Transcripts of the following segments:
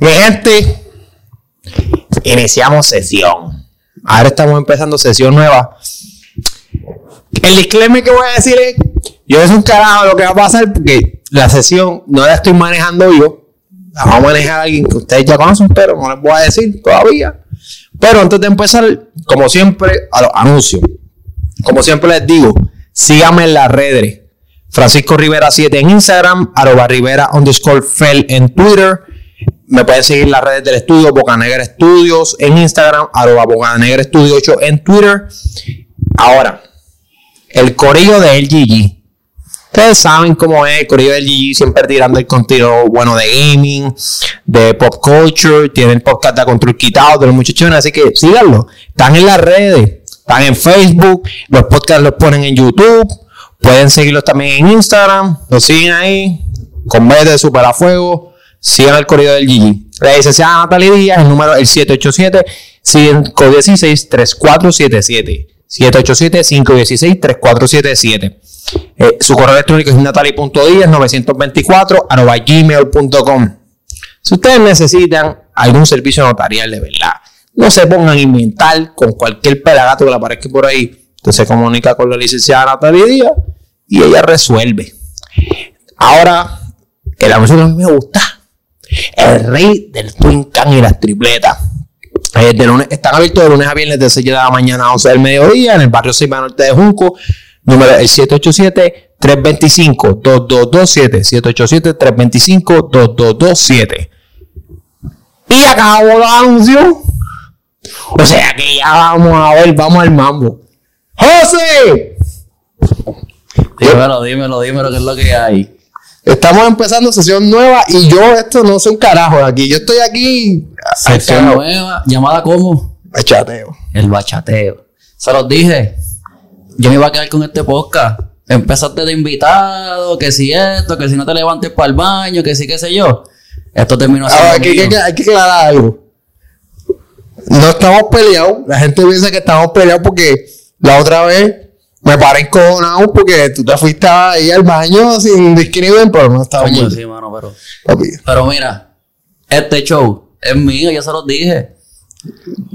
Mi gente, iniciamos sesión. Ahora estamos empezando sesión nueva. El disclaimer que voy a decir es: yo es un carajo lo que va a pasar porque la sesión no la estoy manejando yo. La va a manejar alguien que ustedes ya conocen, pero no les voy a decir todavía. Pero antes de empezar, como siempre, a los anuncios. Como siempre les digo, síganme en las redes. Francisco Rivera 7 en Instagram, arroba Rivera underscore Fel en Twitter. Me pueden seguir las redes del estudio, Boca Negra Studios en Instagram, arroba Boca Negra Studio 8 en Twitter. Ahora, el corillo de LGG. Ustedes saben cómo es el corillo del GG, siempre tirando el contenido bueno de gaming, de pop culture, tienen el podcast de Control Quitado de los muchachones, así que síganlo. Están en las redes, están en Facebook, los podcasts los ponen en YouTube, pueden seguirlos también en Instagram, los siguen ahí, con de Super Fuego, sigan el corillo del GG. La licenciada Natalie Díaz, el número el 787-516-3477. 787-516-3477. Eh, su correo electrónico es natalie.díaz924 gmail.com. Si ustedes necesitan algún servicio notarial de verdad, no se pongan a inventar con cualquier pelagato que le aparezca por ahí. Usted se comunica con la licenciada Natalie Díaz y ella resuelve. Ahora, el anuncio que a mí me gusta. El rey del Twin Can y las tripletas. Eh, de lunes, están abiertos de lunes a viernes de 6 de la mañana a 11 del mediodía en el barrio 6 Norte de Junco. Número el 787-325-2227. 787-325-2227. Y acabó el anuncio. O sea que ya vamos a ver, vamos al mambo. ¡José! Dímelo, dímelo, dímelo, ¿qué es lo que hay? Estamos empezando sesión nueva y yo esto no sé un carajo de aquí. Yo estoy aquí. Sesión nueva, llamada como Bachateo. el bachateo. Se los dije. Yo me iba a quedar con este podcast. Empezaste de invitado, que si esto, que si no te levantes para el baño, que si qué sé yo. Esto terminó así. Ahora, hay, que, hay que- hay que aclarar algo. No estamos peleados. La gente piensa que estamos peleados porque la otra vez me paré encojonado porque tú te fuiste ahí al baño sin discriminar, pero no estaba Coño, muy sí, mano, pero. papi. Pero mira, este show es mío, ya se los dije.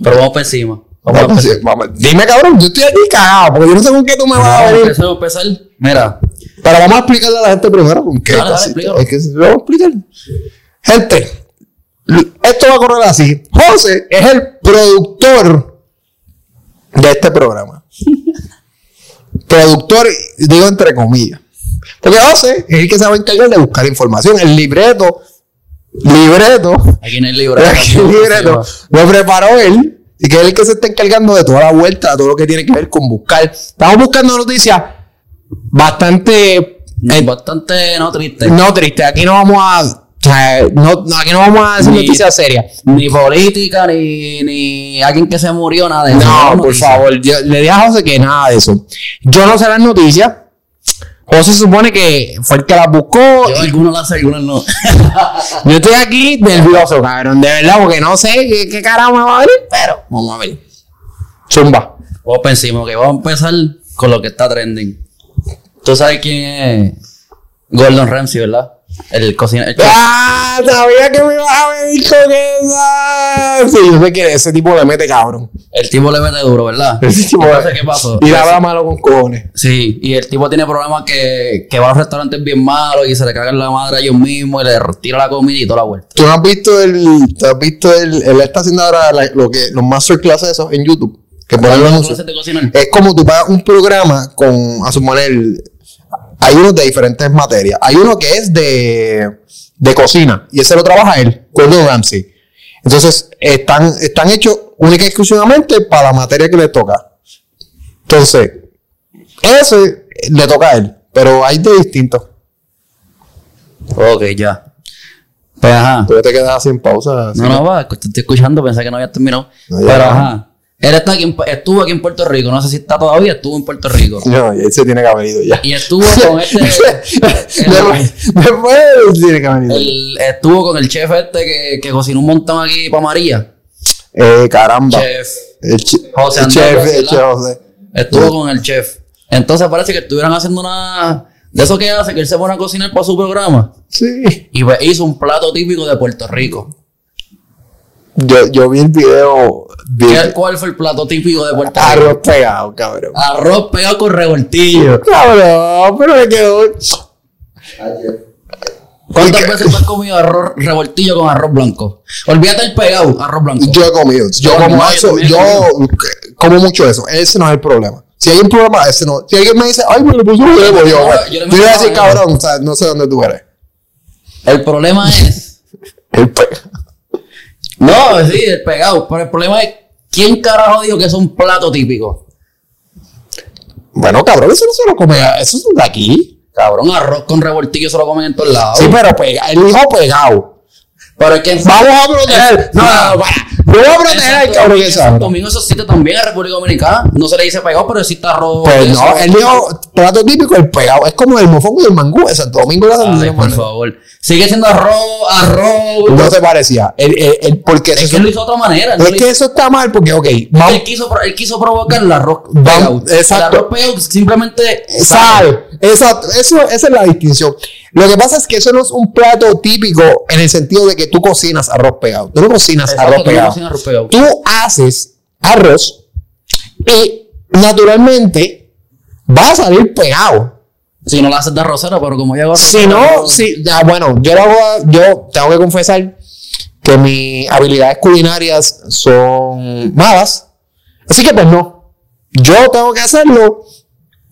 Pero vamos por encima. Vamos Vamos, por sí, encima. vamos. Dime, cabrón, yo estoy aquí cagado porque yo no sé con qué tú me vas a venir. a empezar. Mira, Pero vamos a explicarle a la gente primero con qué Dale. Es que se- vamos a explicar. Gente, esto va a correr así. José es el productor de este programa. Productor, digo entre comillas. Porque José es el que se va a encargar de buscar información. El libreto, libreto, aquí en el libro. aquí el libreto lo preparó él. Y que es el que se está encargando de toda la vuelta, de todo lo que tiene que ver con buscar. Estamos buscando noticias bastante eh, Bastante no triste. no, triste. Aquí no vamos a. sea, no, no, aquí no vamos a decir Ni- noticias serias. Ni política, ni, ni alguien que se murió, nada de eso. No, por favor. Yo, le dije a José que nada de eso. Yo no sé las noticias. José supone que fue el que las buscó. Yo algunos las sé, algunos no. Yo estoy aquí nervioso, cabrón. De verdad, porque no sé qué, qué carajo me va a venir. Pero vamos a ver. Zumba. Por encima, que vamos a empezar con lo que está trending. ¿Tú sabes quién es Gordon Ramsay, verdad? El cocinero. ¡Ah! Sabía que me ibas a venir con esa. Sí, yo sé que ese tipo le mete cabrón. El tipo le mete duro, ¿verdad? Ese tipo Entonces, ¿qué pasó? Y le habla malo con cojones. Sí, y el tipo tiene problemas que, que va a los restaurantes bien malos y se le cagan la madre a ellos mismos y le tira la comida y toda la vuelta. ¿Tú no has visto el. ¿Tú has visto el. Él está haciendo ahora la- lo que, los masterclasses esos en YouTube? Que ponen los anuncios. Es como tú pagas un programa con, a suponer, hay unos de diferentes materias. Hay uno que es de, de cocina y ese lo trabaja él, Gordon Ramsay. Entonces, están, están hechos única y exclusivamente para la materia que le toca. Entonces, ese le toca a él, pero hay de distintos. Ok, ya. Pues ajá. Tú te quedas sin pausa. No, no, va, te estoy escuchando, pensé que no había terminado. No, ya Pero ajá. Él está aquí estuvo aquí en Puerto Rico, no sé si está todavía, estuvo en Puerto Rico. No, él se tiene que haber ido ya. Y estuvo con este. después, después tiene que haber ido. el- estuvo con el chef este que, que cocinó un montón aquí para María. Eh, caramba. Chef. El, José el chef, el chef José. Estuvo con el chef. Entonces parece que estuvieran haciendo una. De eso que hace, que él se pone a cocinar para su programa. Sí. Y pues hizo un plato típico de Puerto Rico. Yo, yo vi el video ¿Qué- de ¿Cuál fue el plato típico de Puerto Rico? arroz pegado, cabrón. Arroz pegado con revoltillo. Cabrón, pero me quedó. ¿Cuántas veces tú has comido arroz revoltillo con arroz blanco? Olvídate el pegado, arroz blanco. Yo he comido. Yo Yo como no, eso. Yo como mucho eso. Ese no es el problema. Si hay un problema, ese no. Si alguien me dice, ay, me le puso huevo, yo, Yo voy a decir, cabrón, o sea, no sé dónde tú eres. El problema es. El pe- No, sí, el pegado. Pero el problema es. ¿Quién carajo dijo que es un plato típico? Bueno, cabrón, eso no se lo come. Eso es de aquí. Cabrón, arroz con revoltillo se lo comen en todos lados. Sí, pero pega, el hijo pegado. pero es que en Vamos a proteger. No, no, no, para. No voy a proteger al Santo- cabrón que sabe. Domingo eso existe también en República Dominicana. No se le dice pegado, pero existe arroz. Pues no, él dijo plato típico, el pegado. Es como el mofongo y el mangú de Santo Domingo. la Ay, por favor. Sigue siendo arroz, arroz. No se parecía. El, el, el- porque Es que él lo hizo de otra manera. no es que eso está mal porque, ok, Él quiso, él quiso provocar el arroz pegado. exacto. El arroz pegado simplemente Sabe, exacto, eso, esa es la distinción. Lo que pasa es que eso no es un plato típico en el sentido de que tú cocinas arroz pegado. Tú no cocinas arroz pegado. Pegado. Tú haces arroz y naturalmente va a salir pegado. Si no lo haces de arrocero, pero como yo hago arroz Si no, si, ya, bueno, yo lo hago, yo tengo que confesar que mis habilidades culinarias son malas. Así que pues no. Yo tengo que hacerlo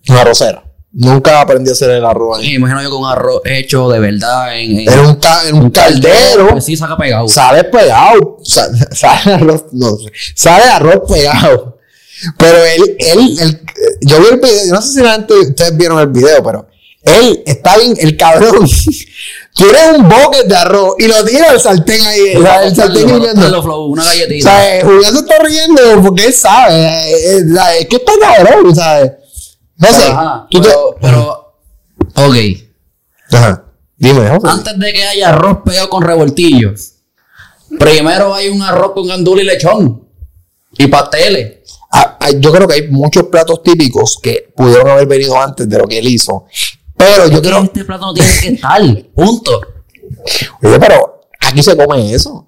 en arrocera. Nunca aprendí a hacer el arroz ahí. Sí, imagino yo con un arroz hecho de verdad en, en- En un, ca- en un caldero. Pues sí, saca pegado. Sale pegado. sa- Sale arroz, no sé. Sale arroz pegado. Pero él, él, él, yo vi el video, yo no sé si antes ustedes vieron el video, pero él está bien, el cabrón tiene un bucket de arroz y lo tira al sartén ahí, o sea, el sartén hirviendo. Una O galletita. sea, eh, Julián se está riendo porque él sabe, eh, eh, o sea, es que está cabrón, ¿sabes? No sé. Ajá, tú te- pero, pero, ok. Ajá. Dime, José. Antes de que haya arroz pegado con revoltillo, primero hay un arroz con gandula y lechón. Y pasteles. Ah, ah, yo creo que hay muchos platos típicos que pudieron haber venido antes de lo que él hizo. Pero yo creo, Este plato no tiene que estar. Punto. oye, pero aquí se come eso.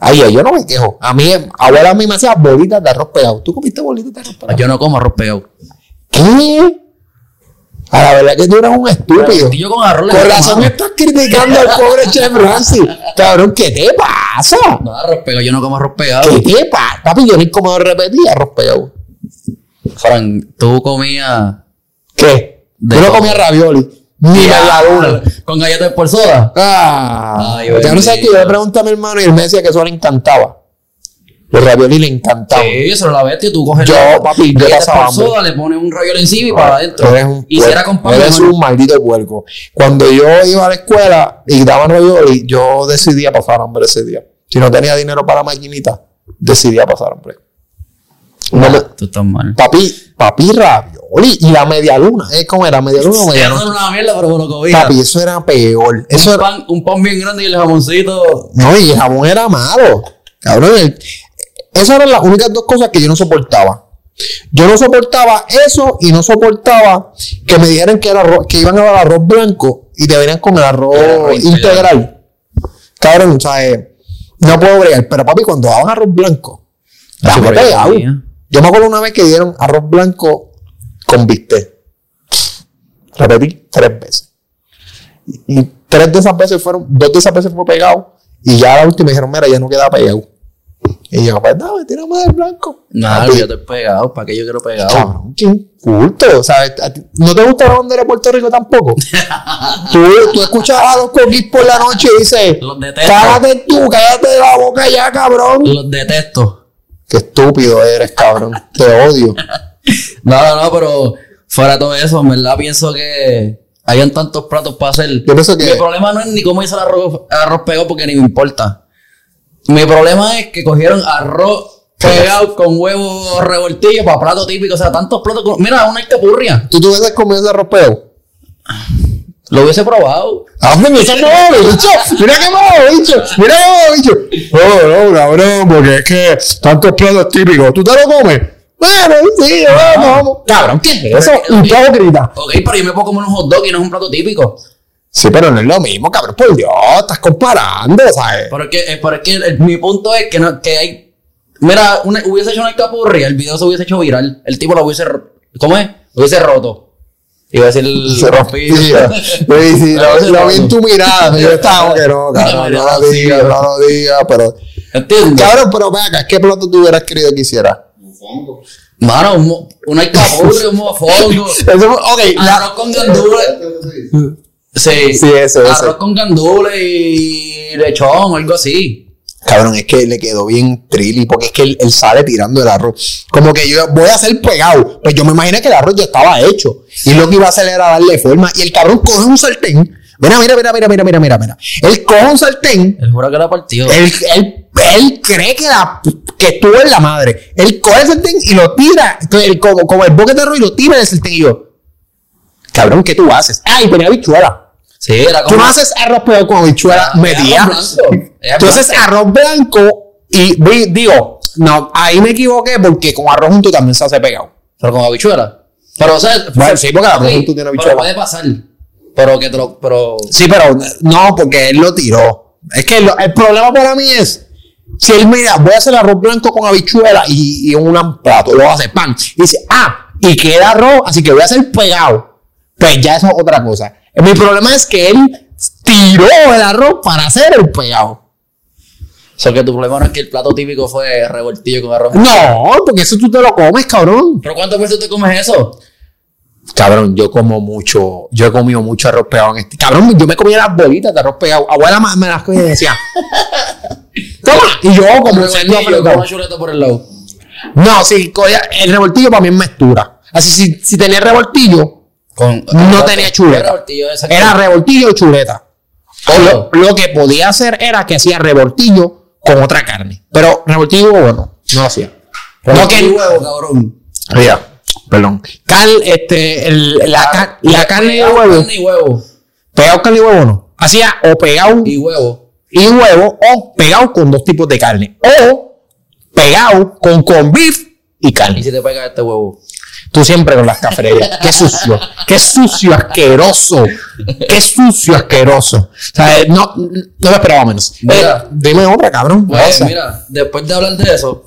Ay, yo no me quejo. A mí, abuela a mí me hacía bolitas de arroz pegado. ¿Tú comiste bolitas de arroz pegado? Yo no como arroz pegado. ¿Qué? A la verdad que tú eres un estúpido. Yo con arroz Por razón estás criticando al pobre Chef Ramsay. Cabrón, ¿qué te pasa? No, arroz pegado, yo no como arroz pegado. ¿Qué te pasa? Papi, yo ni como repetí arroz pegado. Fran, tú comías. ¿Qué? Yo no comía ravioli. Ni media luna. Con galletas por soda. Ah, Ay, ya no bendito. que yo le pregunté a mi hermano y él me decía que eso le encantaba. Los ravioli le encantaban. Sí, es la bestia. Tú coges Yo, la- papi, yo pasaba soda, le pones un ravioli encima y para adentro. Tú eres un y si era con eres un maldito puerco. Cuando yo iba a la escuela y daban ravioli, yo decidía pasar hambre ese día. Si no tenía dinero para la maquinita, decidía pasar hambre. No me- Tú estás mal. papi, papi, Y la media luna. ¿eh? ¿Cómo era? ¿Media luna o media Eso era luna? una mierda, pero me lo comía. Papi, eso era peor. Eso un, era, pan, un pan bien grande y el jamoncito. No, y el jamón era malo. Cabrón, el- esas eran las únicas dos cosas que yo no soportaba. Yo no soportaba eso y no soportaba que me dijeran que, era arroz- que iban a dar arroz blanco y te venían con el arroz El arroz integral. Cabrón, o sea, eh, no puedo bregar. Pero papi, cuando daban arroz blanco, pegado. Yo me acuerdo una vez que dieron arroz blanco con bistec. Repetí tres veces. Y y tres de esas veces fueron, dos de esas veces fue pegado. Y ya la última dijeron, mira, ya no queda pegado. Y yo, pues dame, tírame del blanco. Papi, yo he pegado. ¿Para qué yo quiero pegado? Cabrón, qué inculto. ¿sabes? ¿A ti- ¿No te gusta la bandera de Puerto Rico tampoco? tú, tú escuchas a los coquis por la noche y dices, Los detesto. cállate tú, cállate de la boca ya, cabrón. Los detesto. Qué estúpido eres, cabrón. Te odio. No, no, no, pero fuera de todo eso, en verdad pienso que hayan tantos platos para hacer. Yo pienso que- Mi problema no es ni cómo hice el arroz, arroz pegado porque ni me importa. Mi problema es que cogieron arroz pegado con huevo revoltillo para plato típico. O sea, tantos platos. con- Mira, una alcapurria. ¿Tú te hubieses comido ese arropeo? Lo hubiese probado. ¡Ah, me ese nuevo bicho! ¡Mira qué nuevo bicho! ¡Mira qué nuevo bicho! No, no, cabrón, porque es que tantos platos típicos. ¿Tú te lo comes? Bueno, sí, vamos, vamos. Cabrón, ¿qué es eso? Hipócrita. Ok, pero yo me puedo comer un hot dog y no es un plato típico. Sí, pero no es lo mismo, cabrón. Por Dios, estás comparando, ¿sabes? Pero es que, es- pero es que el- mi punto es que, no, que hay. Mira, una- hubiese hecho una capurria, el video se hubiese hecho viral. El tipo lo hubiese. ¿Cómo es? Lo hubiese roto. Iba a decir el. Se rompía. Sí, sí, lo, lo vi en tu mirada. Yo estaba que no, cabrón, no lo digas, no lo digas, pero. ¿Entiendes? Cabrón, pero ven acá, ¿qué plato tú hubieras querido que hiciera? Mofongo. Mano, un capurria, un mofongo. Eso, ok, la- Arroz con gandules. Sí, Sí, eso, Arroz eso. con gandules y lechón, algo así. Cabrón, es que le quedó bien trilly, porque es que él, él sale tirando el arroz. Como que yo voy a hacer pegado. Pues yo me imaginé que el arroz ya estaba hecho. Y lo que iba a hacer era darle forma. Y el cabrón coge un sartén. Mira, mira, mira, mira, mira, mira, mira, mira. Él coge un sartén. Él jura que era partido. Él, él, él cree que, la, que estuvo en la madre. Él coge el sartén y lo tira. Como, como el boque de arroz y lo tira del sartén. Y yo, cabrón, ¿qué tú haces? Ah, y tenía habichuela. Sí, era Tú no haces arroz pegado con habichuela Ah, metida. Tú haces arroz blanco y digo, no, ahí me equivoqué porque con arroz junto también se hace pegado. Pero con habichuela. Pero, o sea. Bueno, sí, porque arroz junto tiene habichuela. Pero puede pasar. Pero que te lo. Pero. Sí, pero no, porque él lo tiró. Es que lo- el problema para mí es, si él mira, voy a hacer arroz blanco con habichuela y, y un plato, lo hace pan. Y dice, ah, y queda arroz, así que voy a hacer pegado. Pues ya eso es otra cosa. Mi problema es que él tiró el arroz para hacer el pegado. O sea, que tu problema no es que el plato típico fue revoltillo con arroz. No, porque eso tú te lo comes, cabrón. ¿Pero cuántas veces te comes eso? Cabrón, yo como mucho, yo he comido mucho arroz pegado en este. Cabrón, yo me comía las bolitas de arroz pegado. Abuela ma- me las comía y decía, toma. Y yo como chuleta por el lado. No, sí, el revoltillo para mí es mezcla. Así, si, si tenía revoltillo, Con, No tenía chuleta. Revoltillo, era revoltillo y chuleta. Lo, lo que podía hacer era que hacía revoltillo con otra carne. Pero revoltillo y huevo no, no lo hacía. No Revoltillo que, huevo, cabrón. Mira, perdón. Cal, este, el- la, la carne y huevo. Carne y huevo. Pegado carne y huevo no. Hacía o pegado Y huevo. y huevo o pegado con dos tipos de carne. O pegado con con beef y Y carne. si te pega este huevo. Tú siempre con las cafeterías. Qué sucio. Qué sucio, asqueroso. Qué sucio, asqueroso. O sea, eh, no, no me esperaba menos. Mira. Eh, dime otra, cabrón. Pues mira, después de hablar de eso,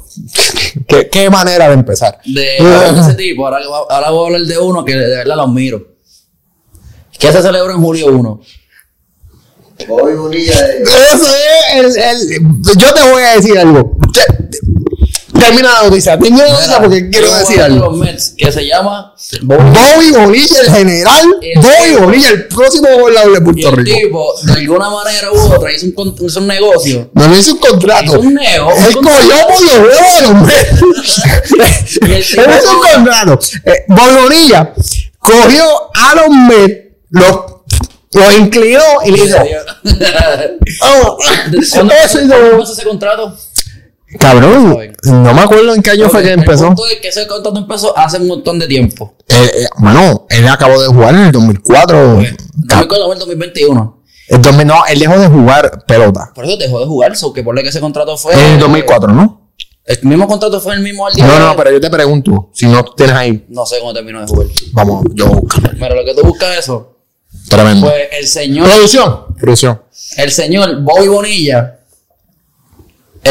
¿qué, qué manera de empezar. de hablar de ese tipo, ahora, ahora voy a hablar de uno que de verdad los miro. ¿Qué se celebra en julio 1? Bobby Bonilla es. Eso es el, el- Yo te voy a decir algo. Te- Termina la noticia. Termina la noticia porque quiero decir algo. Que se llama Bobby Bonilla, el general. El Bobby. Bonilla, el próximo gobernador de Puerto el Rico. tipo, de alguna manera u otra, hizo un, hizo un negocio. No hizo un contrato. Hizo un neo. Él cogió por los huevos de los Mets. Y el Él hizo un contrato. Eh, Bobby Bonilla cogió a los Mets, los, los inclinó y le dijo. ¿Cuándo ¿Cuándo ese contrato? Cabrón, no me acuerdo en qué año fue que El empezó. punto es que ese contrato empezó hace un montón de tiempo. Eh, eh, bueno, él acabó de jugar en el 2004. Ca- 2004 o el 2021. El 2000, no, él dejó de jugar pelota. Por eso dejó de jugar, so que por que ese contrato fue. En el 2004, ¿no? El mismo contrato fue el mismo al día. No, no, pero yo te pregunto, si no tienes ahí, No sé cómo terminó de jugar. vamos, yo busco. Pero lo que tú buscas eso. Tremendo. Pues el señor. Producción. Producción. El señor Bobby Bonilla.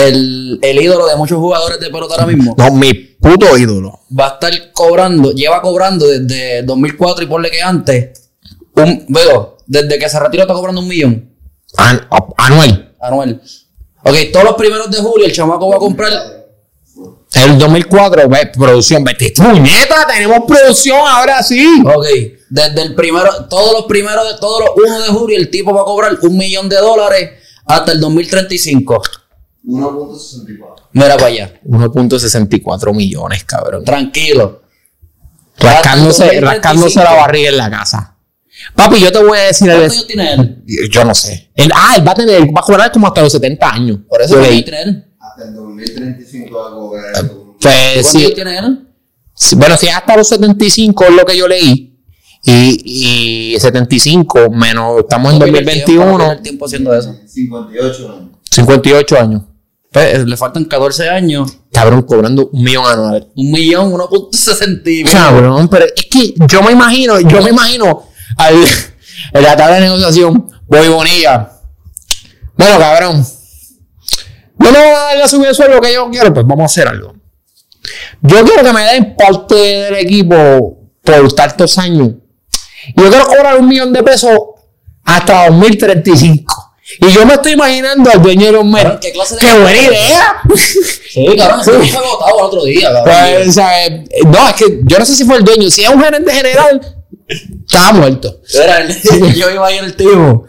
El, el ídolo de muchos jugadores de pelota ahora mismo. No, mi puto ídolo. Va a estar cobrando, lleva cobrando desde 2004 y ponle que antes. Un, veo, desde que se retiró está cobrando un millón An- anual. anual. Ok, todos los primeros de julio el chamaco va a comprar. El 2004, ve, producción. Vete, puñeta, tenemos producción ahora sí. Ok, desde el primero, todos los primeros de todos los 1 de julio el tipo va a cobrar un millón de dólares hasta el 2035. 1.64. Mira para allá, 1.64 millones, cabrón. tranquilo. Rascándose, Hasta el 2035. rascándose la barriga en la casa. Papi, yo te voy a decir. ¿Cuántos años tiene él? Yo no sé. Él- ah, él va a tener, va a cobrar como hasta los 70 años. Por eso Yo ¿cuántos leí. años tiene él? Hasta el 2035 va a cobrar. un- Pues ¿Cuántos sí. tiene él? Bueno, si es hasta los 75 es lo que yo leí. Y, y 75 menos, estamos en No pierde el tiempo, no 2021, pierde el tiempo haciendo eso. 58 años. 58 años. Pues, le faltan 14 años. Cabrón, cobrando un millón anual. Un millón, 1.60 y- Cabrón, pero es que yo me imagino, yo me imagino al, En la tabla de negociación, Bobby Bonilla. Bueno, cabrón. No me van a dar la subida de sueldo que yo quiero, pues vamos a hacer algo. Yo quiero que me den parte del equipo por tantos años. Yo quiero cobrar un millón de pesos hasta 2035. Y yo me estoy imaginando al dueño de los Mets. Cabrón, ¿qué clase de- ¡Qué buena idea! Sí, cabrón, se me fue agotado el otro día, cabrón. Pues, o sea, eh, no, es que yo no sé si fue el dueño. Si es un gerente general, estaba muerto. Era el- yo iba a ir el tipo.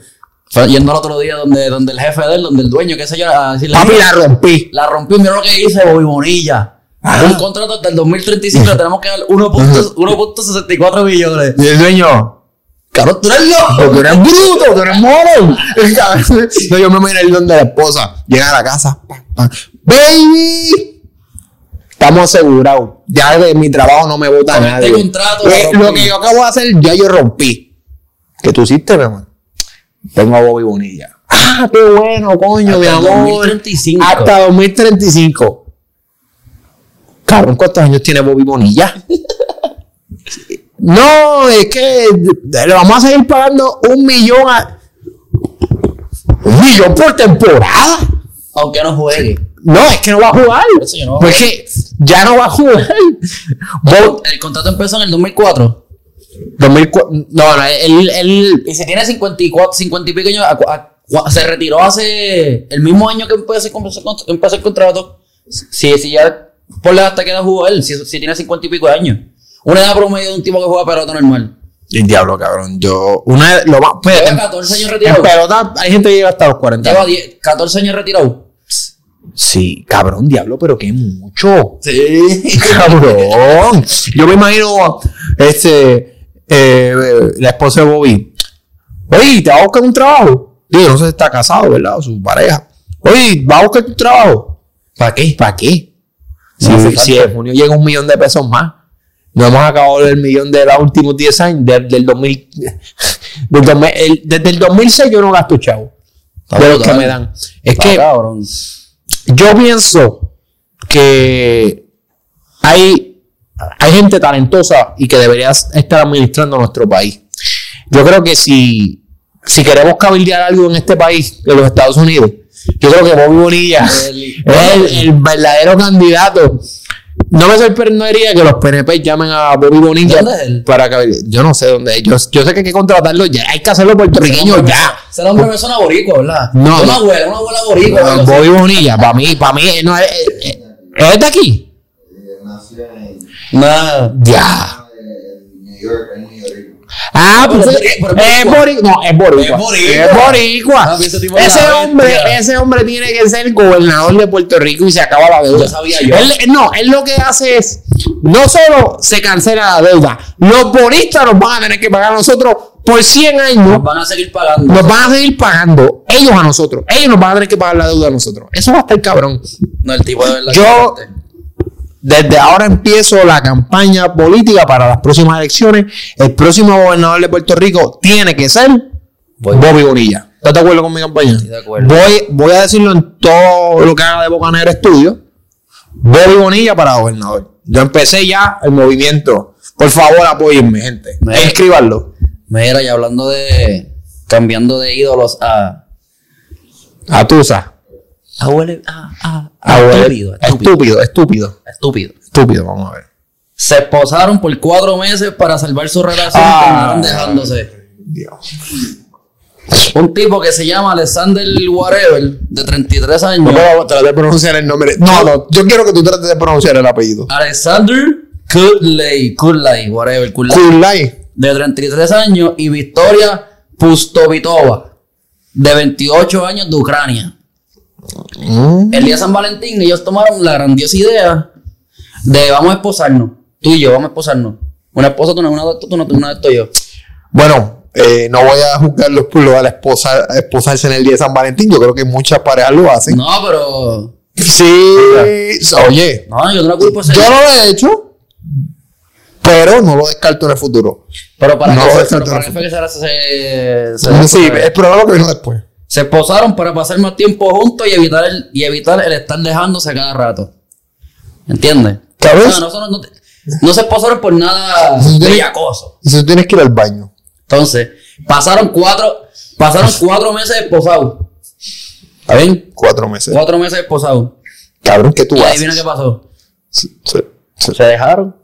Fue Yendo al otro día donde, donde el jefe de él, donde el dueño, qué sé yo, a decirle. Papi, la rompí. La rompió, mira lo que hice, Bobby Bonilla. Un contrato hasta el 2035 le tenemos que dar 1.- 1.64 billones. Y el dueño, Cabrón, tú eres loco. tú eres bruto, tú eres mono. no, yo me miré el donde la esposa llega a la casa. pa, pa, Baby, estamos asegurados. Ya de mi trabajo no me vota Con nadie. este contrato Eh, lo que yo acabo de hacer, ya yo rompí. ¿Qué tú hiciste, mi amor? Tengo a Bobby Bonilla. Ah, qué bueno, coño, Hasta mi amor. 2035. Hasta 2035. Cabrón, ¿cuántos años tiene Bobby Bonilla? no, es que le vamos a seguir pagando un millón a. Un millón por temporada. Aunque no juegue. No, es que no va a jugar. Eso yo no- Porque ya no va a jugar. El contrato empezó en el 2004. 2004 no, no, él, él, Y si tiene 54, 50 y pico años, a- a- a- se retiró hace el mismo año que empezó, el contrato. Si, si ya, por la hasta que edad jugó él, si, si tiene 50 y pico de años. Una edad promedio de un tipo que juega pelota normal. El diablo, cabrón. Yo, una lo más. Pues, Lleva en, 14 años en retirado. pelota hay gente que llega hasta los 40. Lleva 10, 14 años retirado. Sí, cabrón, diablo, pero qué mucho. Sí. Cabrón. Yo me imagino este eh, la esposa de Bobby. Oye, ¿te va a buscar un trabajo? Digo, no sé si está casado, ¿verdad? O su pareja. Oye, ¿va a buscar tu trabajo? ¿Para qué? ¿Para qué? Si, en junio llega un millón de pesos más. No hemos acabado el millón de los últimos 10 años, del, del 2000. del 2000 el- desde el 2006 yo no gasto chavo. Está de los que me dan. Es Está que cabrón. yo pienso que hay, hay gente talentosa y que debería estar administrando nuestro país. Yo creo que si, si queremos cabildear algo en este país, en los Estados Unidos, yo creo que Bobby Bonilla El- es el, el verdadero candidato. No me sorprendería que los PNP llamen a Bobby Bonilla ¿Dónde es él? para cabildear. Yo no sé dónde es. Yo, yo sé que hay que contratarlo ya. Hay que hacerlo puertorriqueño ya. Ese hombre me suena boricua, ¿verdad? No. Una abuela, una abuela boricua. Así. Bobby Bonilla, para mí, para mí, no es, es, es de aquí. Eh, Nació en Nah. Ya. eh, en New York, en New York. Ah, pues es es es boricua. No, es boricua. Es boricua. Es boricua. Ah, ese tipo es Ese hombre, ese hombre tiene que ser gobernador de Puerto Rico y se acaba la deuda. Yo sabía yo. Él, no, él lo que hace es, no solo se cancela la deuda, los bonistas nos van a tener que pagar a nosotros por 100 años. Nos van a seguir pagando. Nos van a seguir pagando ellos a nosotros. Ellos nos van a tener que pagar la deuda a nosotros. Eso va a estar cabrón. No, el tipo de verdad. Yo- que- Desde ahora empiezo la campaña política para las próximas elecciones. El próximo gobernador de Puerto Rico tiene que ser Voy. Bobby Bonilla. ¿Estás de acuerdo con mi campaña? Estoy de acuerdo. Voy, voy a decirlo en todo lo que haga de Bocanera Estudio. Bobby Bonilla para gobernador. Yo empecé ya el movimiento. Por favor, apóyenme, gente. Escríbanlo. Mira, y hablando de. Cambiando de ídolos a. A Tusa. Abuelo. A, a, A a ver, estúpido, estúpido. Estúpido, estúpido. Estúpido. Estúpido, vamos a ver. Se esposaron por cuatro meses para salvar su relación Ah. y terminaron dejándose. Un tipo que se llama Alexander Whatever, de 33 años. No puedo tratar de pronunciar el nombre. No, no, yo quiero que tú trates de pronunciar el apellido. Alexander Kudley, Kudlay, whatever, Kudlay, Kulai. de 33 años, y Victoria Pustovitova, de 28 años, de Ucrania. El día de San Valentín, ellos tomaron la grandiosa idea de vamos a esposarnos. Tú y yo, vamos a esposarnos. Una esposa, tú no, una de tú, no, una de esto yo. Bueno, eh, no voy a juzgarlos por lo de la esposa, esposarse en el día de San Valentín. Yo creo que muchas parejas lo hacen. No, pero. Sí, oye, No, yo no la culpo yo no lo he hecho, pero no lo descarto en el futuro. Pero para no, fue- exacto, pero para qué fue que se, se, se- Sí, es probable que venga después. Se esposaron para pasar más tiempo juntos y evitar el, y evitar el estar dejándose a cada rato. ¿Entiendes? ¿Sabes? No, no, son- no te- no se esposaron por nada Sí. bellacoso. Y si tú tienes que ir al baño. Entonces, Pasaron cuatro, pasaron cuatro meses esposados. ¿Está bien? Cuatro meses. Cuatro meses esposados. Cabrón, ¿qué tú Y haces? adivina qué pasó. Se dejaron.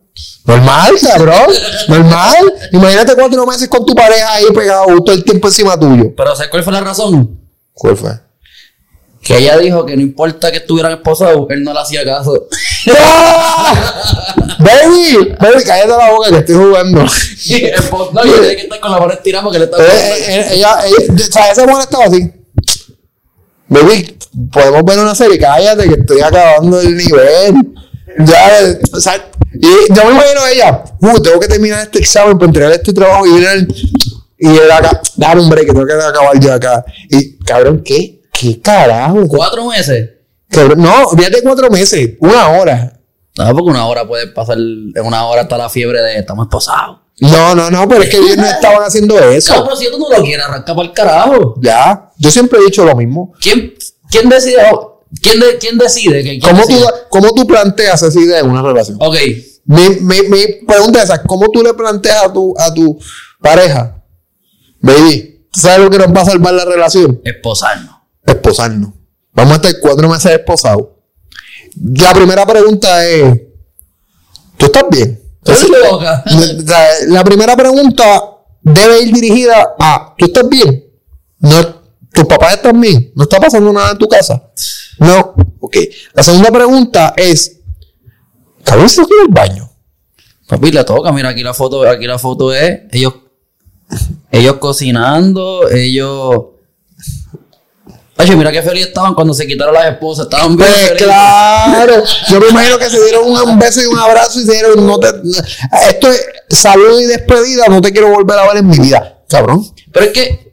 Normal, cabrón. Normal. Imagínate cuatro meses con tu pareja ahí pegado todo el tiempo encima tuyo. Pero ¿sabes cuál fue la razón? ¿Cuál fue? Que ella dijo que no importa que estuvieran esposados, él no le hacía caso. Baby, baby, cállate la boca que estoy jugando. No, y tiene que estar con la mano estirada porque le está Eh, eh, eh, ella, ella, o sea, esa mujer estaba así. Baby, podemos ver una serie, cállate que estoy acabando el nivel. Ya, o sea, y yo me imagino a ella, uh, tengo que terminar este examen para entregar este trabajo y viene y él acá, dar un break, que tengo que acabar ya acá. Y cabrón, ¿qué? ¿Qué carajo? Cuatro meses. Cabrón, no, fíjate cuatro meses, una hora. No, porque una hora puede pasar, en una hora está la fiebre de estamos esposados. No, no, no, pero es que ellos no estaban haciendo Claro, eso. pero si tú no lo quieres, arranca para el carajo. Ya, yo siempre he dicho lo mismo. ¿Quién, quién decide? ¿Quién, de- quién decide? que- quién ¿Cómo tú, decide? ¿Cómo tú planteas esa idea en una relación? Ok, Mi, mi, mi pregunta es esa, ¿cómo tú le planteas a tu, a tu pareja? Baby, ¿tú ¿sabes lo que nos va a salvar la relación? esposarnos. Esposarnos. Vamos a estar cuatro meses esposados. La primera pregunta es, ¿tú estás bien? Estoy loca. Sea, La primera pregunta debe ir dirigida a, ¿tú estás bien? No, ¿Tus papás están bien? ¿No está pasando nada en tu casa? No. Ok. La segunda pregunta es, ¿cabrón se fue al baño? Papi, le toca, mira, aquí la foto, aquí la foto es ellos, ellos cocinando, ellos. Oye, mira qué feliz estaban cuando se quitaron las esposas, estaban bien Pues felices. claro, yo me imagino que se dieron un, beso y un abrazo y se dieron, no te, esto es salud y despedida, no te quiero volver a ver en mi vida. Cabrón. Pero es que,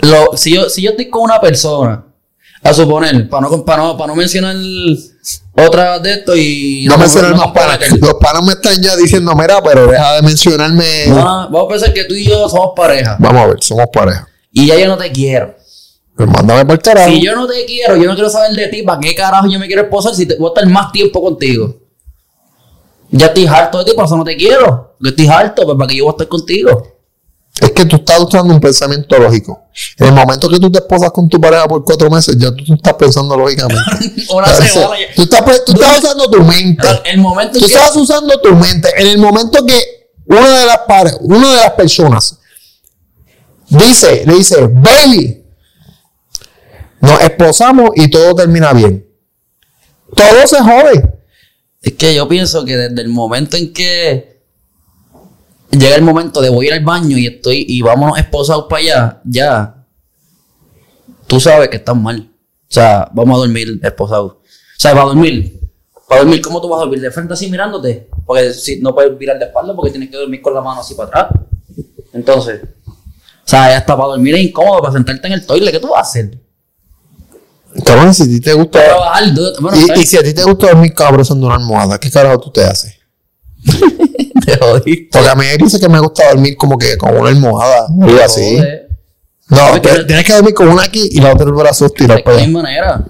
lo, si, yo, si yo estoy con una persona, a suponer, para no, para no, para no mencionar otra de esto y. No mencionar no más panas. Los panas me están ya diciendo, mira, pero deja de mencionarme. No, vamos a pensar que tú y yo somos pareja. Vamos a ver, somos pareja. Y ya yo no te quiero. Pues mándame por carajo. Si yo no te quiero, yo no quiero saber de ti, ¿para qué carajo yo me quiero esposar si te, voy a estar más tiempo contigo? Ya estoy harto de ti, por eso no te quiero. Yo estoy harto, pues para que yo voy a estar contigo. Es que tú estás usando un pensamiento lógico. En el momento que tú te esposas con tu pareja por cuatro meses, ya tú, tú estás pensando lógicamente. Sea, semana ya. tú estás, tú estás usando tu mente. El momento en Tú que. estás usando tu mente. En el momento que una de las pare- una de las personas dice, le dice, baby, nos esposamos y todo termina bien. Todo se jode. Es que yo pienso que desde el momento en que llega el momento de voy a ir al baño y estoy y vámonos esposados para allá, ya tú sabes que estás mal. O sea, vamos a dormir esposados. O sea, para dormir. Para dormir, ¿cómo tú vas a dormir? ¿De frente así mirándote? Porque si, no puedes mirar de espalda porque tienes que dormir con la mano así para atrás. Entonces, o sea, ya está para dormir es incómodo, para sentarte en el toile. ¿Qué tú vas a hacer? Cabrón, si a ti te gusta. Trabajar. Bueno, Y, y si a ti te gusta dormir cabrón usando una almohada, ¿qué carajo tú te haces? te jodiste. Porque a mí hay veces que me gusta dormir como que con una almohada. algo así. Joder. No, pero tienes que dormir con una aquí y la otra el brazo tirado De allá. manera.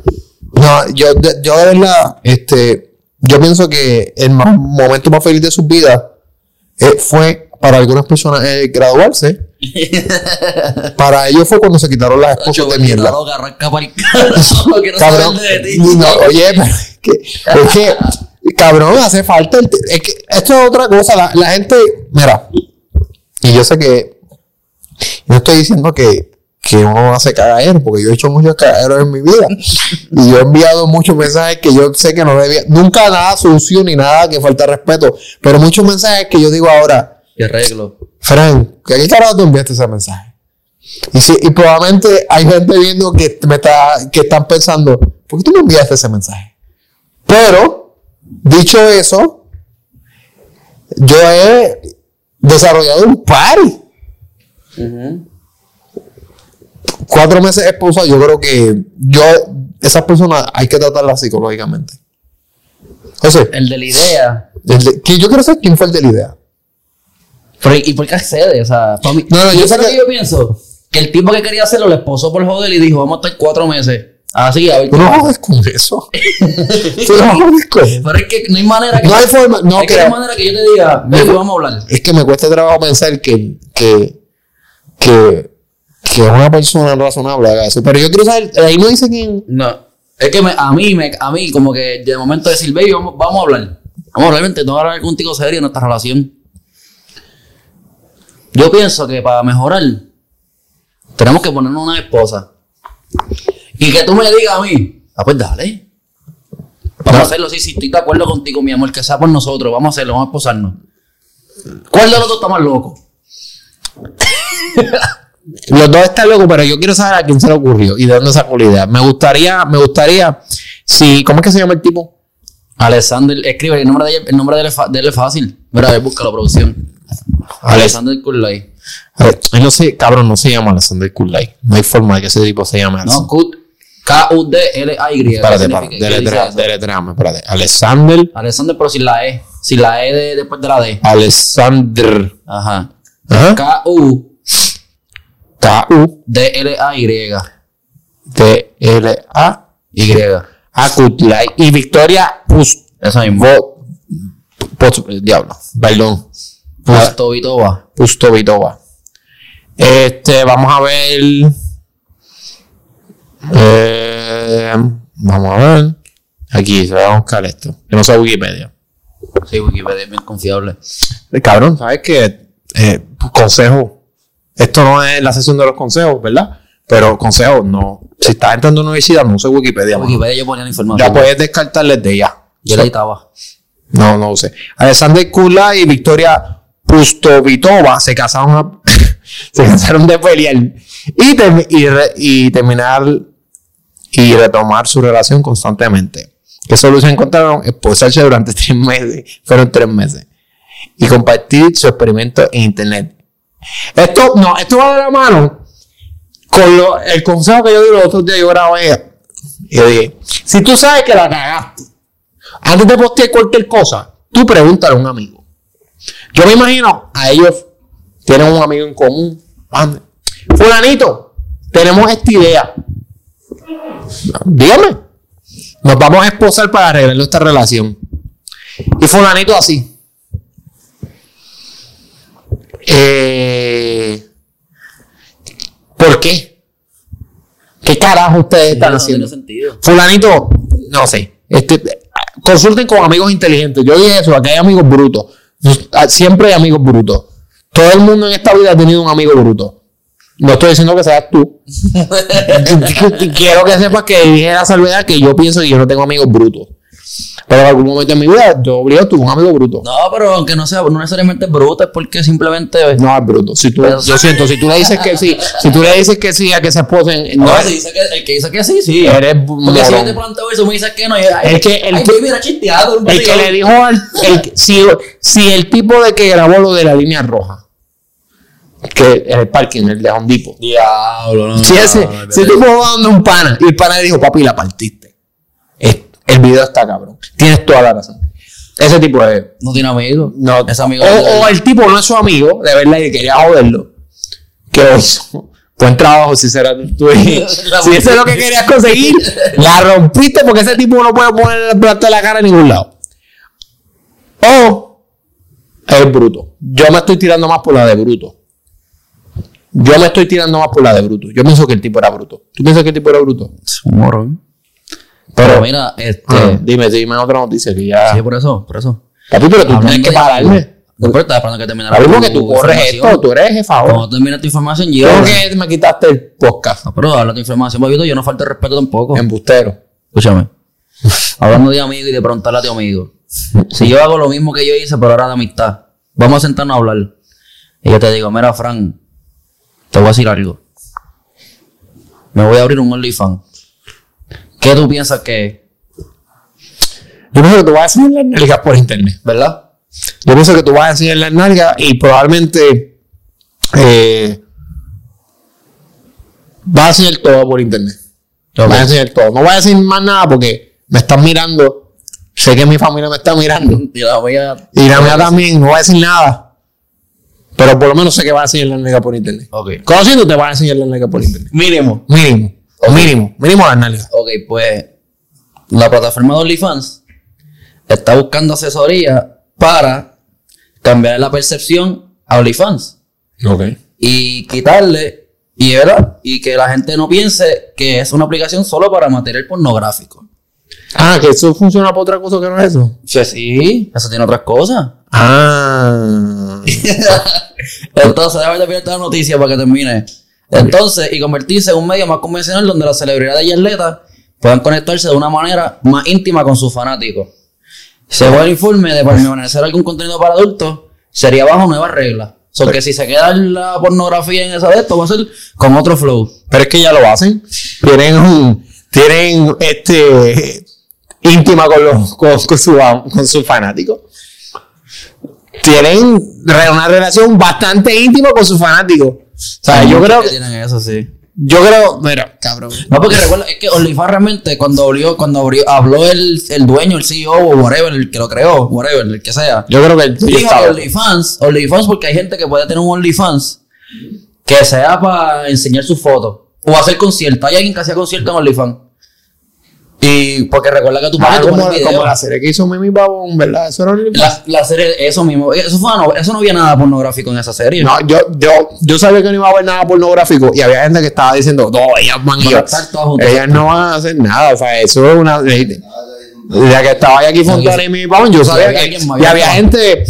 No, yo yo de verdad, este, yo pienso que el momento más feliz de sus vidas eh, fue para algunas personas eh, graduarse. Para ellos fue cuando se quitaron las esposas de mierda. Loca, arranca para el carajo, no Cabrón, saber de ti. no, oye, pero que, es que, cabrón, hace falta. el- es que esto es otra cosa. La, la gente, mira, y yo sé que no estoy diciendo que, que uno hace cagaderos, porque yo he hecho muchos cagaderos en mi vida. Y yo he enviado muchos mensajes que yo sé que no debía, nunca nada sucio ni nada que falta respeto, pero muchos mensajes que yo digo ahora, Qué arreglo. Frank, ¿a qué carajo tú enviaste ese mensaje? Y, si, y probablemente hay gente viendo que, me está, que están pensando, ¿por qué tú me enviaste ese mensaje? Pero, dicho eso, yo he desarrollado un party. Cuatro meses esposa, yo creo que yo, esas personas hay que tratarlas psicológicamente. Sea, El de la idea. de- que yo quiero saber quién fue el de la idea. Pero, ¿y por qué accede? O sea, mí. No, no, yo yo sé que- que yo pienso. Que el tipo que quería hacerlo le esposó por joder y dijo, vamos a estar cuatro meses. Así, a ver. Tú no jodes con eso. Tú no jodes con eso. Pero es que no hay manera que. No hay forma, no, es que que- no hay manera que yo te diga, "Baby, vamos a hablar. Es que me cuesta trabajo pensar que, que que, que una persona razonable haga eso. Pero yo quiero saber, ahí no dice quién. No. Es que me- a mí, me, a mí, como que de momento decir, baby, vamos, vamos a hablar. Vamos realmente, que hablar contigo serio en nuestra relación. Yo pienso que para mejorar, tenemos que ponernos una esposa. Y que tú me digas a mí, ah, pues dale. Vamos a hacerlo, sí, sí, estoy de acuerdo contigo, mi amor, que sea por nosotros, vamos a hacerlo, vamos a esposarnos. ¿Cuál de los dos está más loco? Los dos están locos, pero yo quiero saber a quién se le ocurrió y de dónde sacó la idea. Me gustaría, me gustaría, si, ¿cómo es que se llama el tipo? Alexander, escribe el nombre de, ella- el nombre de él, es fa- de él es fácil. Mira, a ver, busca la producción. Alexander Kurlay. A ver, él no sé, cabrón, no se llama Alexander Kulay. No hay forma de que ese tipo se llame No, Alexander. K-U-D-L-A-Y. Espérate, ¿Qué espérate. Alexander, Alexander, pero sin la E. Sin la E de, después de la D. Alexander, Ajá. Ajá. K-U-D-L-A-Y. K-U-T-L-A, Y. A Kutlay y Victoria Pus, Eso mismo. Diablo, perdón, Pustovitova. Pustovitova. Este, vamos a ver. Eh, vamos a ver. Aquí se va a buscar esto. No sea Wikipedia. Sí, Wikipedia es bien confiable. Eh, Cabrón, ¿sabes qué? Eh, consejo. Esto no es la sesión de los consejos, ¿verdad? Pero consejos, no. Si estás entrando a la universidad, no usa Wikipedia. Wikipedia yo ponía la información. Ya puedes descartarles de ella. Yo la editaba. No, no sé. Alexander Kula y Victoria Pustovitova se casaron, a- se casaron de pelear y, termi- y, re- y terminar y retomar su relación constantemente. ¿Qué solución encontraron? Esposarse durante tres meses. Fueron tres meses. Y compartir su experimento en internet. Esto, no, esto va de la mano con lo- el consejo que yo di los otros días. Yo grabé y yo dije: Si tú sabes que la cagaste, antes de postear cualquier cosa, tú pregúntale a un amigo. Yo me imagino a ellos tienen un amigo en común. Fulanito, tenemos esta idea. Dígame. Nos vamos a esposar para arreglar nuestra relación. Y fulanito así. Eh, ¿Por qué? ¿Qué carajo ustedes están No haciendo? tiene. Fulanito, no sé. Este, consulten con amigos inteligentes. Yo dije eso, aquí hay amigos brutos. Siempre hay amigos brutos. Todo el mundo en esta vida ha tenido un amigo bruto. No estoy diciendo que seas tú. Quiero que sepas que dije la salvedad que yo pienso que yo no tengo amigos brutos. Pero en algún momento en mi vida, yo obligado tuve un amigo bruto. No, pero aunque no sea, no necesariamente bruto, es porque simplemente. No es bruto. Si tú, Pero- yo siento, si tú le dices que sí, si tú le dices que sí a que se esposen, no No, es- si dice que, el que dice que sí, sí. Eres Porque si yo morón. te planteo eso, me dices que no. y- Ay, El que- el ay, que- baby, era chisteado. El que le dijo al. el si, si el tipo de que grabó lo de la línea roja, que en el parking, el de Hondipo. Diablo, no. Ese, no, no, si el tipo dando un pana y el pana le dijo, papi, la partiste. Es- el video está cabrón. Tienes toda la razón. Ese tipo de. No tiene amigos. No, Es amigo. o, o el tipo no es su amigo, de verdad, y quería joderlo. Que lo hizo. Buen trabajo, si será tú. si eso es lo que querías conseguir, la rompiste porque ese tipo no puede poner el plato de la cara en ningún lado. O es bruto. Yo me estoy tirando más por la de bruto. Yo me estoy tirando más por la de bruto. Yo pienso que el tipo era bruto. ¿Tú piensas que el tipo era bruto? Es un morón. Pero mira, este. Ah, dime, dime otra noticia que ya. Sí, por eso, por eso. Papi, pero tú Hablando tienes que pararme. No importa, esperando que terminara. Papi, tu porque tú corres información. esto, tú eres jefa ahora. Cuando termine tu información, yo. ¿Cómo que me quitaste el podcast? No, pero habla tu información, papito. Yo no falta el respeto tampoco. Embustero. Escúchame. Hablando de amigo y de preguntarle a tu amigo. Si yo hago lo mismo que yo hice, pero ahora de amistad, vamos a sentarnos a hablar. Y yo te digo, mira, Fran, te voy a decir algo. Me voy a abrir un OnlyFans. ¿Qué tú piensas que es? Yo pienso que tú vas a enseñar las nalgas por internet. ¿Verdad? Yo pienso que tú vas a enseñar las nalgas y probablemente eh, vas a enseñar todo por internet. Ok. Vas a enseñar todo. No voy a decir más nada porque me están mirando. Sé que mi familia me está mirando. La. Y la mía también. No voy a decir nada. Pero por lo menos sé que vas a enseñar las nalgas por internet. Ok. Conociendo te vas a enseñar las nalgas por internet. Mínimo. Mínimo. Mínimo. Mínimo las nalgas. Ok, pues la plataforma de OnlyFans está buscando asesoría para cambiar la percepción a OnlyFans. Ok. y quitarle y, ¿verdad? y que la gente no piense que es una aplicación solo para material pornográfico. Ah, que eso funciona para otra cosa que no es eso. Sí, sí, eso tiene otras cosas. Ah. Entonces, déjame terminar esta noticia para que termine. Entonces, y convertirse en un medio más convencional donde las celebridades y atletas puedan conectarse de una manera más íntima con sus fanáticos. Según el informe de permanecer algún contenido para adultos, sería bajo nuevas reglas. O que si se queda la pornografía en esa de esto, va a ser con otro flow. Pero es que ya lo hacen. Tienen un, tienen este íntima con los con, con su con sus fanáticos. Tienen una relación bastante íntima con sus fanáticos. O sea, yo creo que, tienen eso, sí. yo creo, mira, cabrón. No, porque recuerda, es que OnlyFans realmente cuando abrió, cuando abrió, habló el, el dueño, el CEO o whatever, el que lo creó, whatever, el que sea. Yo creo que el está- OnlyFans, OnlyFans porque hay gente que puede tener un OnlyFans que sea para enseñar sus fotos o hacer conciertos. Hay alguien que hacía conciertos en OnlyFans. Y porque recuerda que Ah, tu como, pones video. como la serie que hizo Mimi Babón, ¿verdad? Eso era un- La, la serie, eso mismo. Eso, fue novela, eso no había nada pornográfico en esa serie. No, yo, yo, yo sabía que no iba a haber nada pornográfico y había gente que estaba diciendo, no, ellas van a estar todas ellas no van a hacer nada, o sea, eso es una... Ya que estaba aquí Fontana y mi Babón, yo sabía que y había gente,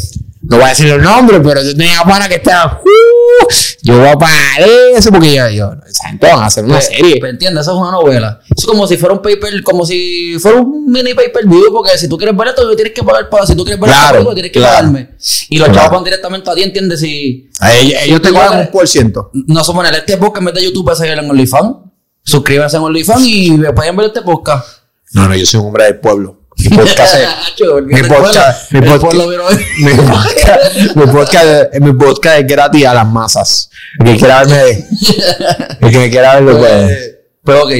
no voy a decir el nombre, pero yo tenía para que estaba, "Uh, yo voy a pagar eso porque yo, yo, gente van a hacer una Pues, serie. pues, entiendes, eso es una novela. Es como si fuera un paper, como si fuera un mini paper view, porque si tú quieres ver esto, tienes que pagar para, si tú quieres ver Claro, película, tienes que claro. pagarme. Y los Claro. chavos van directamente a ti, ¿entiendes? Si A ellos, ellos te cobran un por ciento. no somos en este podcast en vez de YouTube, para seguir en OnlyFans. Suscríbanse en OnlyFans y pueden ver este podcast. No, no, yo soy un hombre del pueblo. Mi podcast mi podcast, mi podcast, mi podcast, mi podcast, mi podcast es gratis a las masas. El que quiera verme, el que me quiera verlo puede. Pues ok.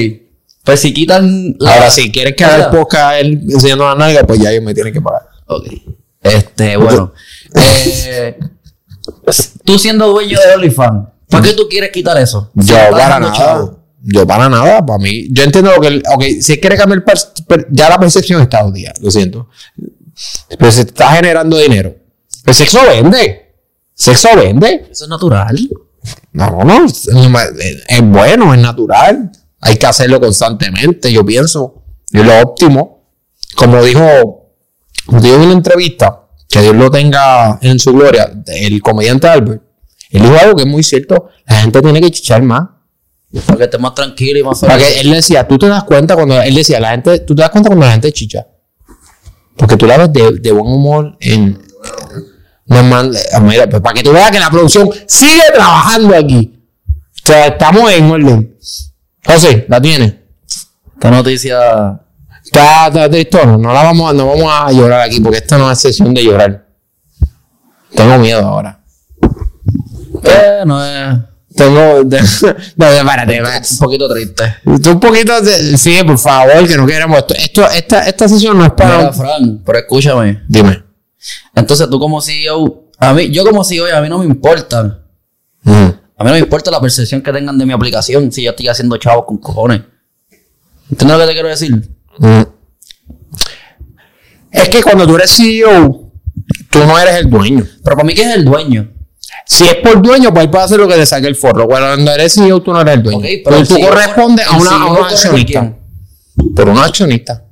Pues si quitan la- Ahora, si quieres que haga el podcast él enseñando la nalga, pues ya ellos me tienen que pagar. Ok. Este, bueno. eh, tú siendo dueño de OnlyFans, ¿para qué tú quieres quitar eso? Yo para nada. chavo. Yo para nada, para mí. Yo entiendo lo que... Ok, si quiere cambiar... ya la percepción está día, lo siento. Pero se está generando dinero. El sexo vende. Sexo vende. Eso es natural. No, no, es, es bueno, es natural. Hay que hacerlo constantemente, yo pienso. Es lo óptimo. Como dijo, como dijo en una entrevista, que Dios lo tenga en su gloria, el comediante Albert, él dijo algo que es muy cierto. La gente tiene que chichar más. Para que estés más tranquilo y más Para feliz. que él decía, tú te das cuenta cuando, él decía, la gente, tú te das cuenta cuando la gente chicha. Porque tú la ves de, de buen humor en... No es mal- eh, mira, pues para que tú veas que la producción sigue trabajando aquí. O sea, estamos en orden. José, ¿la tiene? Esta noticia. Está, está tristona. No la vamos, a- no vamos a llorar aquí porque esta no es sesión de llorar. Tengo miedo ahora. Eh, no es. Tengo... De, no, espérate. Un poquito triste. Tú un poquito de, sí, por favor, que no queremos esto. esto esta, esta sesión no es para. Mira, Fran, pero escúchame. Dime. Entonces tú como CEO, a mí, yo como CEO, a mí no me importa. Mm. A mí no me importa la percepción que tengan de mi aplicación si yo estoy haciendo chavos con cojones. ¿Entiendes lo que te quiero decir? Mm. Es que cuando tú eres CEO, tú no eres el dueño. Pero para mí, ¿qué es el dueño? Si es por dueño, pues él puede hacer lo que le saque el forro. Cuando eres CEO, tú no eres el dueño. Pero pero el tú correspondes a una, a CEO un accionista. Por un accionista.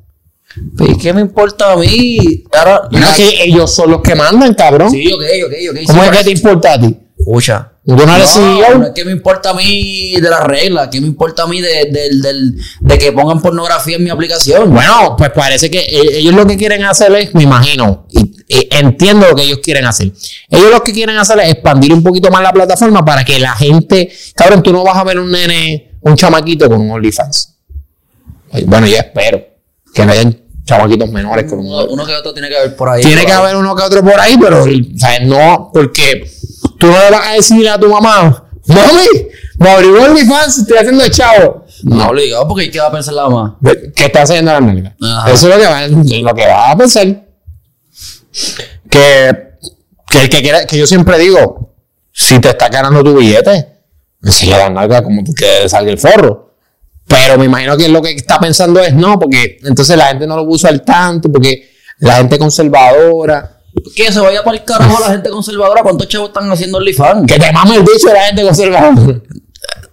Pues, ¿Qué me importa a mí? Ahora, No, que ellos son los que mandan, cabrón. Sí, ok, ok, ok. ¿Cómo sí, es que te importa a ti? Escucha. Eres E No, que me importa a mí de las reglas, que me importa a mí de, del- del- de que pongan pornografía en mi aplicación. Bueno, pues parece que eh, ellos lo que quieren hacer es, me imagino, y, y entiendo lo que ellos quieren hacer. Ellos lo que quieren hacer es expandir un poquito más la plataforma para que la gente, cabrón, tú no vas a ver un nene, un chamaquito con un OnlyFans. Bueno, yo espero que no hayan chamaquitos menores con un Uno, uno que otro tiene que haber por ahí. Tiene que ahí. haber uno que otro por ahí, pero, o sea, no, porque tú no le vas a decir a tu mamá, mami, me abrí un OnlyFans, estoy haciendo el chavo. No obligado, porque ¿qué va a pensar la mamá? ¿Qué está haciendo la nalga? Eso es lo que, va, lo que va a pensar. Que, que el que quiera, que yo siempre digo, si te está ganando tu billete, enseña la nalga como tú quieres salga el forro. Pero me imagino que lo que está pensando es no, porque entonces la gente no lo va a usar tanto, porque la gente conservadora Que se vaya para el carajo la gente conservadora. ¿Cuántos chavos están haciendo OnlyFans? Que te mame el bicho de la gente conservadora.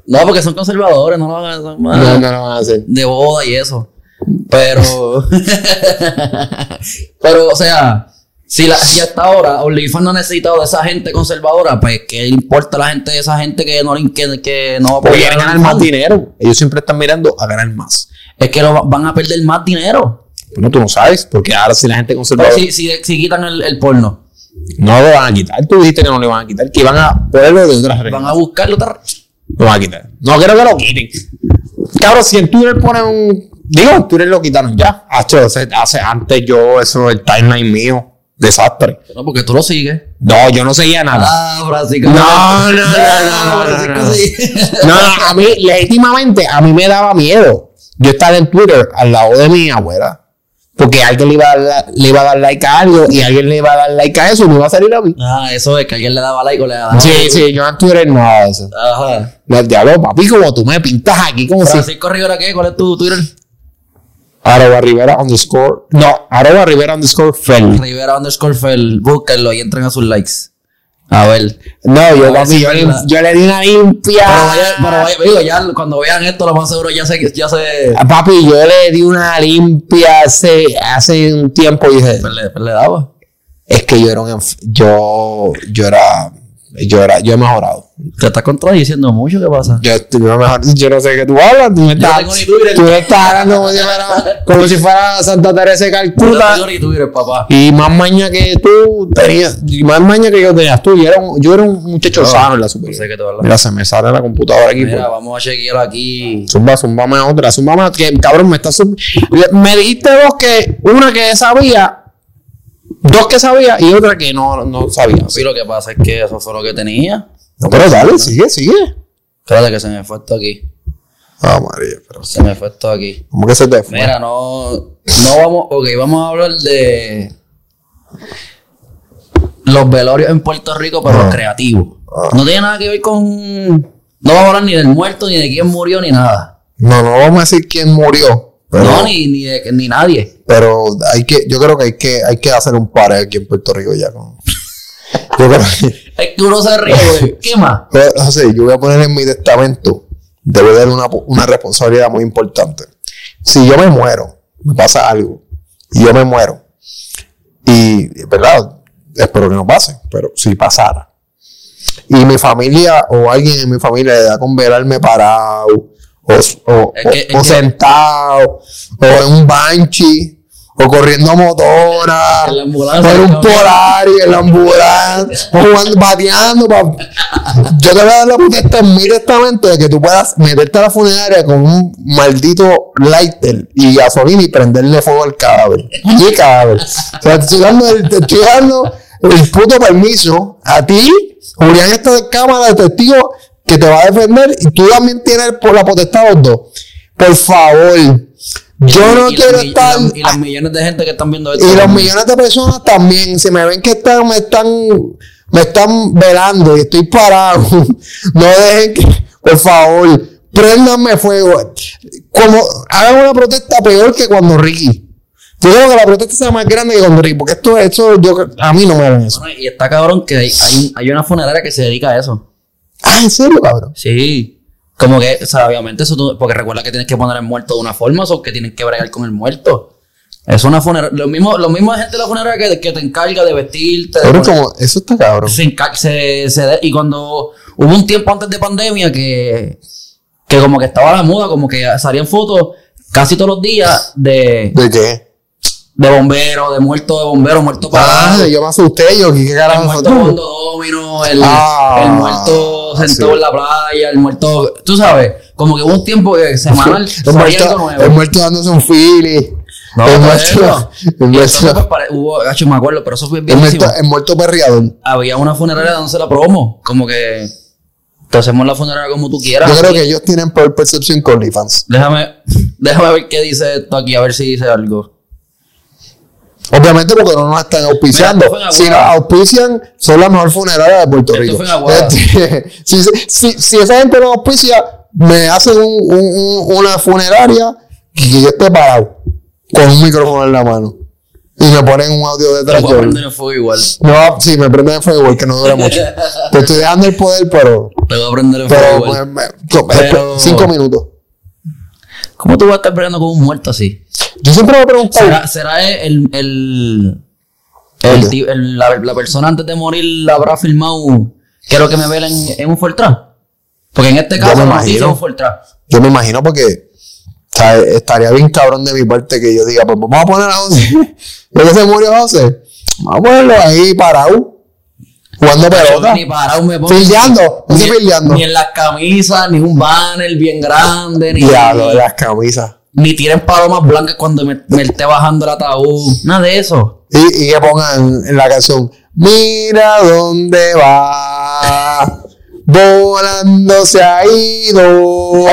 No, porque son conservadores, no lo hagan. son más No, no, no van a hacer. De boda y eso. Pero. pero, o sea, si, la, si hasta ahora OnlyFans no ha necesitado de esa gente conservadora, pues ¿qué importa a la gente de esa gente que no, que, que no va a Porque apoyar quieren a ganar más dinero. Ellos siempre están mirando a ganar más. Es que lo, van a perder más dinero. Bueno, tú no sabes, porque ahora si la gente Pero conservadora si, si, si quitan el, el porno, no lo van a quitar. Tú dijiste que no le van a quitar, que iban a ponerlo de otras van reglas. a buscarlo otra. Lo van a quitar. No quiero que lo quiten. Cabrón, si en Twitter ponen un. Digo, en Twitter lo quitaron ya. Hace, hace, antes yo, eso, el timeline mío. Desastre. No, porque tú lo sigues. No, yo no seguía nada. Ah, Francisco. No, no, no, no, no, Francisco, no. No, no, a mí, legítimamente, a mí me daba miedo. Yo estaba en Twitter al lado de mi abuela. Porque alguien le iba, a dar, le iba a dar like a algo y alguien le iba a dar like a eso y me iba a salir a mí. Ah, eso es que alguien le daba like o le daba. Sí, sí, yo en Twitter nada de eso. Ajá. No, el diablo, papi, como tú me pintas aquí, como si. Francisco Rivera, ¿qué? ¿Cuál es tu Twitter? Arroba Rivera underscore. No, arroba Rivera underscore Fel. Rivera underscore Fel. Búsquenlo y entren a sus likes. A ver. No, yo, papi, yo, le, yo le di una limpia. Pero vaya, pero vaya, digo, ya cuando vean esto, lo más seguro ya se, ya se. Ah, Papi, yo le di una limpia hace, hace un tiempo y dije, Pues le, pues le daba. es que yo era un yo, yo era, yo era, yo he mejorado. Te estás contradiciendo mucho, ¿qué pasa? Yo, estoy mejor, yo no sé qué tú hablas, tú me estás, tengo tú me estás hablando como si fuera, como si fuera Santa Teresa de Yo Calcuta. no tengo ni Twitter, papá. Y más maña que tú tenías, y más maña que yo tenías tú. Yo era un, yo era un muchacho No, sano en la No superior. sé qué te va a hablar. Mira, se me sale la computadora aquí. Mira, pues. vamos a chequear aquí. Zumba, zumbame otra, zumbame que cabrón me está sub- Me dijiste dos que, una que sabía, dos que sabía y otra que no, no sabía. Sí, lo que pasa es que eso fue lo que tenía. No, pero dale, sigue, sigue. Espérate que se me fue esto aquí. Ah, María, pero Se me fue esto aquí. ¿cómo que se te fue? Mira, no, no vamos, ok, vamos a hablar de los velorios en Puerto Rico, pero Ah. los creativos. No tiene nada que ver con, no vamos a hablar ni del muerto, ni de quién murió, ni nada. No, no vamos a decir quién murió. Pero, no, ni, ni, de, ni nadie. pero hay que, yo creo que hay que, hay que hacer un par aquí en Puerto Rico ya con. Yo creo que. Uno se ríe. ¿Qué más? José, yo voy a poner en mi testamento, debe de haber una, una responsabilidad muy importante. Si yo me muero, me pasa algo, y yo me muero, y, ¿verdad? Espero que no pase, pero si pasara, y mi familia o alguien en mi familia le da con velarme parado, o, o, Es que- o- o es que- sentado, o en un banshee, o corriendo a motora, o en un cabrón. Polari, en la ambulancia, o jugando, bateando. pa- Yo te voy a dar la potestad testamento de que tú puedas meterte a la funeraria con un maldito lighter y gasolina y prenderle fuego al cadáver. Y cadáver. O sea, te estoy dando el, te estoy dando el puto permiso a ti, Julián, esta de cámara de testigo que te va a defender y tú también tienes por la potestad los dos. Por favor, yo no Y las quiero y estar. las- Y las millones de gente que están viendo esto. Y los millones de personas también, si me ven que están, me están, me están velando y estoy parado, no dejen que, por favor, préndanme fuego. Como hagan una protesta peor que cuando Ricky. Yo creo que la protesta sea más grande que cuando Ricky, porque esto, esto, yo, a mí no me ven eso. Bueno, Y está cabrón que hay, hay, hay una funeraria que se dedica a eso. Ah, ¿en serio, cabrón? Sí. Como que, o sea, obviamente eso tú- porque recuerda que tienes que poner el muerto de una forma, o que tienen que bregar con el muerto. Es una funeraria. Lo mismo, lo mismo gente de la funeraria que, que te encarga de vestirte. Pero como, eso está cabrón. se, se, y cuando hubo un tiempo antes de pandemia que, que como que estaba la muda, como que salían fotos casi todos los días de, ¿De qué? de bomberos, de muertos de bomberos, muertos Ah, parados. yo me asusté, yo, ¿qué El carajo muerto tú? jugando domino, el, Ah, el muerto sentado sí. en la playa, el muerto, tú sabes, como que hubo un tiempo que semanal El salía algo muerto, nuevo. el muerto dándose un fili. No, el muerto, el muerto, pues, hubo, acho, me acuerdo, pero eso fue el bien muerto, el muerto perreador. Había una funeraria dándose la promo, como que te hacemos la funeraria como tú quieras. Yo creo que ellos tienen peor percepción que OnlyFans. Déjame, déjame ver qué dice esto aquí, a ver si dice algo. Obviamente porque no nos están auspiciando. Mira, Si nos auspician, son las mejor funeraria de Puerto Rico. Este, si, si, si esa gente no auspicia, me hacen un- un- un- una funeraria que yo esté parado con un micrófono en la mano. y me ponen un audio detrás. yo- prender el fuego igual. No, sí, me prenden el fuego igual que no dura mucho. Te estoy dejando el poder, pero. Te voy a prender el fuego Pero, igual. me- me- Pero- cinco minutos. ¿Cómo tú vas a estar peleando con un muerto así? Yo siempre me pregunto. ¿Será, será el, el, el, el- la, la persona antes de morir la habrá filmado? Quiero que me vean en, un Fortran. Porque en este Yo caso imagino. es un Fortran. Yo me imagino porque o sea, estaría bien cabrón de mi parte que yo diga, pues vamos a poner a José. Lo que se murió José. Vamos a ponerlo ahí parado. Jugando pelota. Ni parado me pongo. Fildeando. Ni, en las camisas, ni un banner bien grande, ni, Diablo, de las camisas. Ni tiren palomas blancas cuando me, me esté bajando el ataúd. Nada de eso. Y, y que pongan en la canción, mira dónde va, volando se ha ido,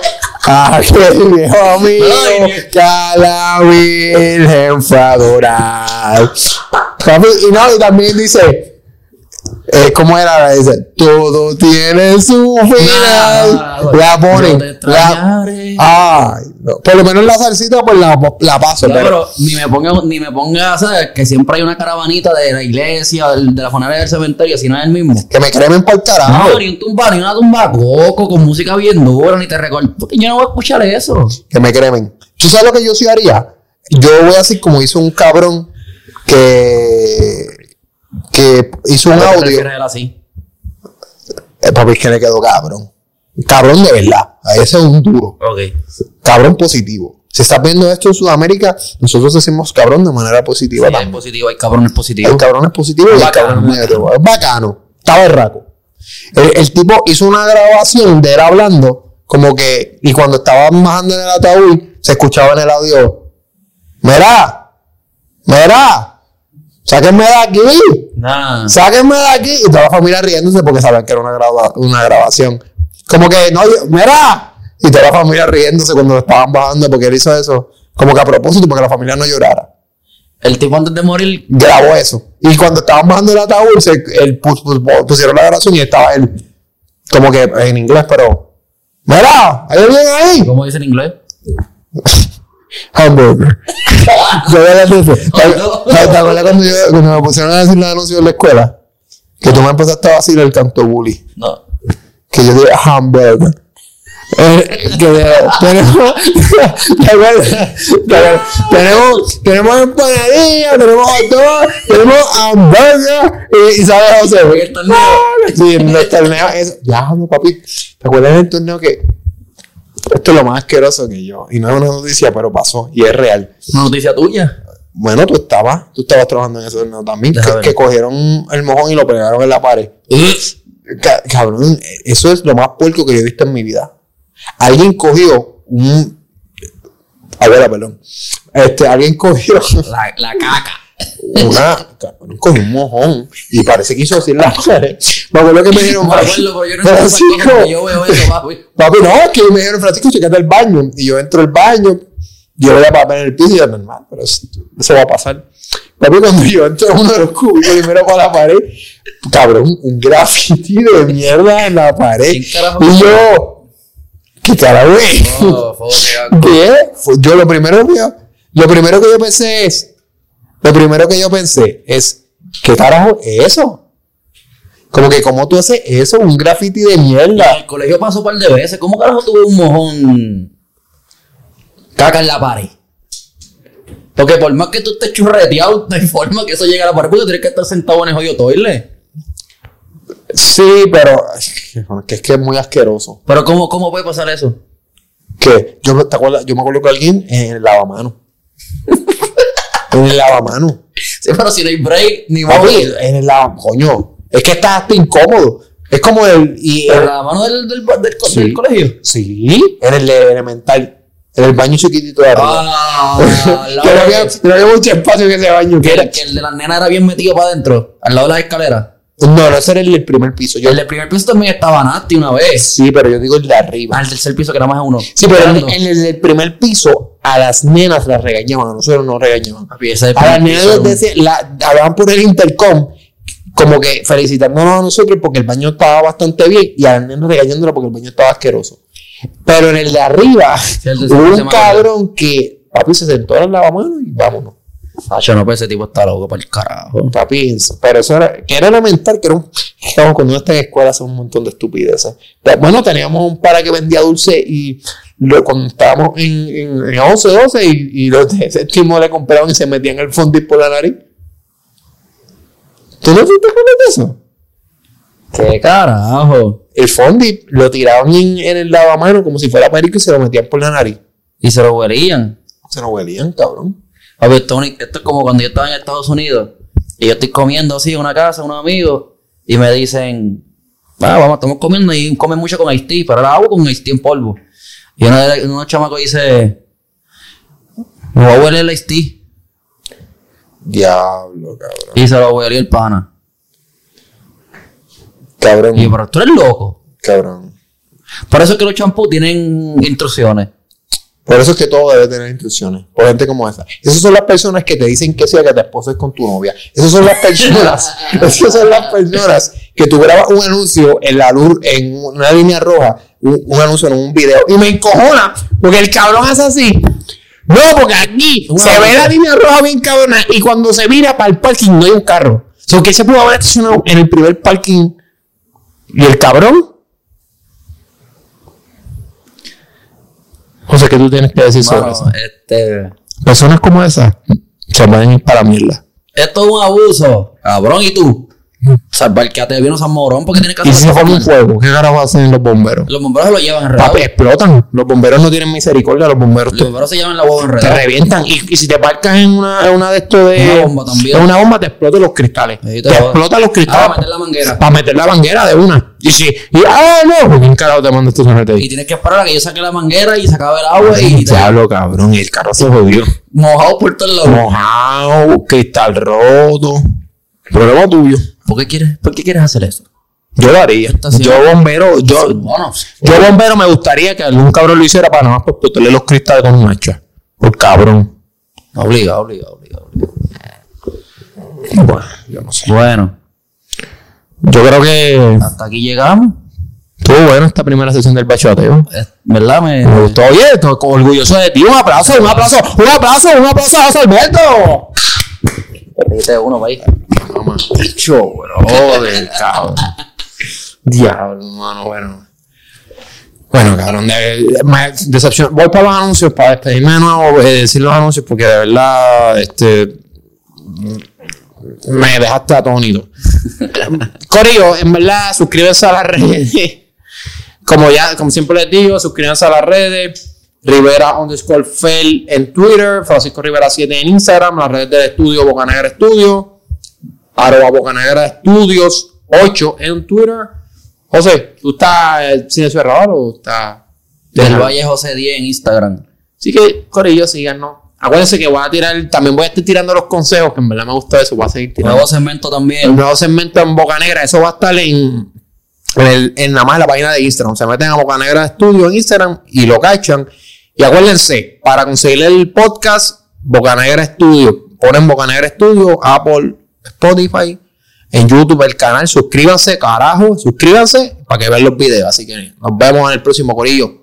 aquel viejo amigo que a la Virgen fue a adorar. Y no, y también dice, eh, ¿cómo era? Dice, todo tiene su final. La ponen. La, ay, no. Por lo menos la salsita, pues la, la paso. Pero- pero ni me ponga, ni me ponga, ¿sabes? Que siempre hay una caravanita de la iglesia, del- de la funeraria del cementerio, si no es el mismo. que me cremen por carajo. No, ni un tumba, ni una tumba coco con música bien dura, ni te recuerdo. Porque yo no voy a escuchar eso. que me cremen. ¿Tú sabes lo que yo sí haría? Yo voy a decir como hizo un cabrón que, que hizo un ¿A qué te audio. así? Eh, papi, es que le quedó cabrón. Cabrón de verdad. A ese es un duro. Ok. Cabrón positivo. Si estás viendo esto en Sudamérica, nosotros decimos cabrón de manera positiva Sí, hay positivo, hay cabrones positivos. El cabrón es positivo y el Bacano, cabrón es bacano. Está berraco. El, el tipo hizo una grabación de él hablando, como que, y cuando estaban bajando en el ataúd, se escuchaba en el audio: Mira, mira, sáquenme de aquí, Nah. sáquenme de aquí. Y toda la familia riéndose porque sabían que era una, una grabación. Como que, no, yo- mira, y toda la familia riéndose cuando lo estaban bajando porque él hizo eso, como que a propósito, porque la familia no llorara El tipo antes de morir, grabó eso. Y cuando estaban bajando el ataúd, se, él pus- pus- pusieron la grabación y estaba él, como que en inglés, pero. Mira, ¿hay alguien ahí? ¿cómo dice en inglés? Hamburger. Yo eso. ¿Te acuerdas cuando, yo- cuando me pusieron a decir los anuncios en la escuela? Que tú me empezaste a vacilar el canto bully. No. Que yo dije hamburger. Eh, que de- tenemos, tenemos, tenemos empanadilla, tenemos hot dog, tenemos hamburger y, y sabes José. En el torneo. Sí, en los torneos, eso. Ya, no, papi. ¿Te acuerdas del torneo que esto es lo más asqueroso que yo? Y no es una noticia, pero pasó y es real. Una noticia tuya. Bueno, tú estabas, tú estabas trabajando en torneo también, que, ver. que cogieron el mojón y lo pegaron en la pared. Ca- Cabrón, eso es lo más puerco que yo he visto en mi vida. Alguien cogió un. Abuela, perdón. Este, alguien cogió La, la caca. Una. Cogió un mojón y parece que hizo así la pared. Me acuerdo que me dijeron. Me acuerdo, yo no Francisco, cosas, porque yo veo eso, papi. Papi, no, es que me dijeron, Francisco, checate el baño. Y yo entro al baño, yo voy a papel en el piso y yo, normal, pero eso, eso va a pasar. Papi, cuando yo entro en uno de los y miro para la pared, cabrón, un graffiti de mierda en la pared. Y yo, ¿qué carajo es? Oh, Yo lo primero que yo, lo primero que yo pensé es, lo primero que yo pensé es, ¿qué carajo es eso? Como que, ¿cómo tú haces eso? Un graffiti de En mierda. el colegio pasó un par de veces. ¿Cómo carajo tuve un mojón caca en la pared? Porque por más que tú estés churreteado, no hay forma que eso llegue a la pared, porque tienes que estar sentado en el hoyo toile. Sí, pero que es que es muy asqueroso. Pero ¿cómo, cómo puede pasar eso? Que yo, ¿te acuerdas? yo me acuerdo que alguien en el lavamano. En el lavamano. Sí, pero si no hay break, ni modo. en el lavamano. Coño, es que está hasta incómodo. Es como el. Y Pero el- la mano del, del, del, Sí. del colegio. sí, en el elemental. En el baño chiquitito de arriba. Ah, no había, mucho espacio en ese baño. que, era, que el de las nenas era bien metido para adentro, al lado de las escaleras. No, no, ese era el del primer piso. Yo, el del primer piso también estaba nasty una vez. sí, pero yo digo el de arriba. El tercer piso que era más de uno. Sí, pero en, el del primer piso a las nenas las regañaban, a nosotros no regañaban. Papi, ese A las nenas les decían- la, hablaban por el intercom, como que felicitándonos a nosotros porque el baño estaba bastante bien y a las nenas regañándolas porque el baño estaba asqueroso. Pero en el de arriba el hubo un cabrón que, papi, se sentó en el lavamanos y vámonos. Hacho, no, pues ese tipo está loco para el carajo. Papi, pero eso era, que era elemental, que era un, Cabrón, cuando uno está en escuela hace un montón de estupideces. Pero, Bueno, teníamos un para que vendía dulce y lo, cuando estábamos en, en, en 11, 12 y, y los de séptimo le compraban y se metían el fondip por la nariz. ¿Tú no te acuerdas de eso? ¿Qué carajo? El fondip lo tiraban en, en el lavamano como si fuera perico y se lo metían por la nariz. Y se lo huelían. Se lo huelían, cabrón. A ver, esto, esto es como cuando yo estaba en Estados Unidos y yo estoy comiendo así en una casa, unos amigos, y me dicen, ah, vamos, estamos comiendo y comen mucho con tea, pero ahora hago con tea en polvo. Y uno de unos chamacos dice, me voy a hueler el tea. Diablo, cabrón. Y se lo huelió el pana. Cabrón. Y yo, pero tú eres loco. Cabrón. Por eso es que los champús tienen instrucciones. Por eso es que todo debe tener instrucciones. Por gente como esa. Esas son las personas que te dicen que sea que te esposes con tu novia. Esas son las personas. esas son las personas que tú grabas un anuncio en la luz, en una línea roja, un, un anuncio en un video. Y me encojona porque el cabrón hace así. No, porque aquí se ve la línea roja bien cabrona y cuando se mira para el parking no hay un carro. O sea, que se pudo haber estacionado en el primer parking y el cabrón. O sea, que tú tienes que decir sobre eso. este, Personas como esas se pueden ir para mierda. esto es un abuso. Cabrón, ¿y tú? Salvar que te viene San Morón porque tienes que Y si se hacer forma un fuego, ¿qué carajo hacen los bomberos? Los bomberos se lo llevan enredado. Papi, explotan. Los bomberos no tienen misericordia, los bomberos Los te, bomberos se llevan la huevo te enredado. revientan. Y, y si te parcas en una, en una de estos de. Una bomba también. En una bomba te explotan los cristales. Te te explotan los Ah, cristales. para meter la manguera. Para meter la manguera de una. Y si. Y, ah, no, ¿por ¿quién carajo te manda estos sonete Y tienes que esperar a que yo saque la manguera y se acabe el agua y te Diablo, cabrón. Y el carro se jodió. mojado por todos lados. Mojado, cristal roto. Problema tuyo. ¿Por qué quieres, por qué quieres hacer eso? Yo lo haría. Yo, bombero, yo, yo, bombero, me gustaría que algún cabrón lo hiciera para nada más por los cristales con un hacha. Por cabrón. obliga, obliga, obliga, obliga. Bueno, yo no sé. Bueno, Yo creo que hasta aquí llegamos. estuvo bueno esta primera sesión del bachateo. ¿Verdad? Me, Me gustó. Oye, estoy orgulloso de ti. Un aplauso, un aplauso, un aplauso, un aplauso a José Alberto. Dijiste uno, país. Bicho, brother, cabrón. Diablo, hermano, bueno. Bueno, cabrón, de, decepción. Voy para los anuncios para despedirme de nuevo, eh, decir los anuncios, porque de verdad, este. Me dejaste atónito. Corillo, en verdad, suscríbanse a las redes. Como ya, como siempre les digo, suscríbanse a las redes. Rivera underscore Fel en Twitter, Francisco Rivera 7 en Instagram, las redes del estudio Bocanegra Estudio, arroba Bocanegra Estudios 8 en Twitter. José, ¿tú estás eh, sin cerrador o estás? Del Valle José 10 en Instagram. Así que, Corillo, síganos. Acuérdense que voy a tirar, también voy a estar tirando los consejos, que en verdad me gusta eso, voy a seguir tirando. Nuevo segmento El también. nuevo segmento en Boca Negra, eso va a estar en, en, nada más la página de Instagram. Se meten a Boca Negra Studio en Instagram y lo cachan. Y acuérdense, para conseguir el podcast, Boca Negra Studio, ponen Boca Negra Studio, Apple, Spotify, en YouTube el canal. Suscríbanse, carajo, suscríbanse para que vean los videos. Así que nos vemos en el próximo corillo.